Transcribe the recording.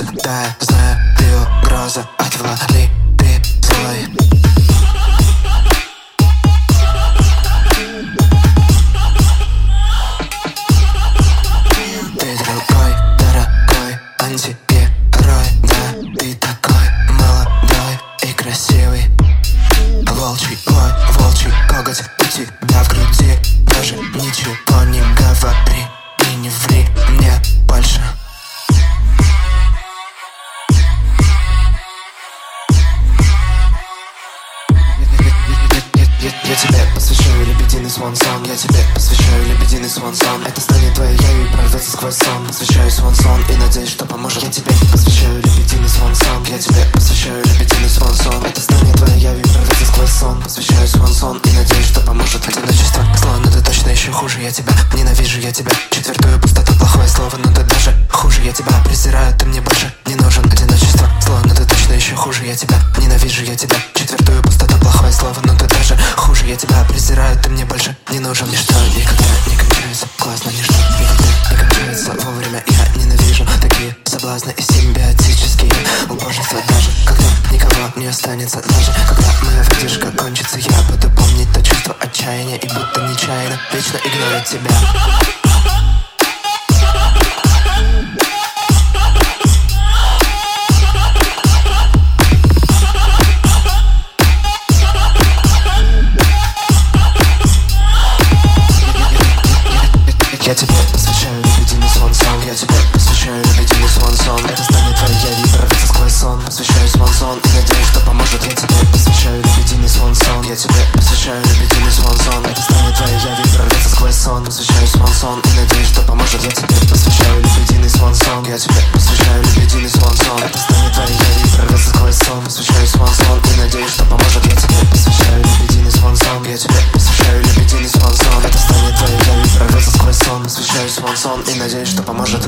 Просыпая знаю, ты угроза Отвали. Я, я тебе посвящаю лебединый свон сон Я тебе посвящаю лебединый свон сон Это станет твоей явью и прорвется сквозь сон. Посвящаю свон сон и надеюсь, что поможет. Я тебе посвящаю лебединый свон сон Я тебе посвящаю лебединый свон сон Это станет твоей явью и прорвется сквозь сон. Посвящаю свон сон и надеюсь, что поможет. Одиночество зло, но ты точно еще хуже. Я тебя ненавижу, я тебя четвертую. Пустоту Плохое слово, но ты даже хуже. Я тебя презираю, ты мне больше не нужен. Одиночество зло, но ты точно еще хуже. Я тебя ненавижу, я тебя четвертую. Пустоту Плохое слово, но Я тебя презираю, ты мне больше не нужен. Ничто никогда не кончается Классно, ничто никогда не кончается Вовремя я ненавижу такие соблазны и симбиотические Убожества даже когда никого не останется Даже когда моя выдержка кончится Я буду помнить то чувство отчаяния И будто нечаянно вечно игнорить тебя Я тебе посвящаю лебединый свон сон Я тебе посвящаю лебединый свон сон Это станет явью и прорвется сквозь сон. Посвящаю свон сон и надеюсь, что поможет. Я тебе посвящаю лебединый свон сон Я тебе посвящаю лебединый свон сон Это станет явью и прорвется сквозь сон. Посвящаю свон сон и надеюсь, что поможет. Я тебе посвящаю лебединый свон сон Я тебе свон сон и надеюсь, что поможет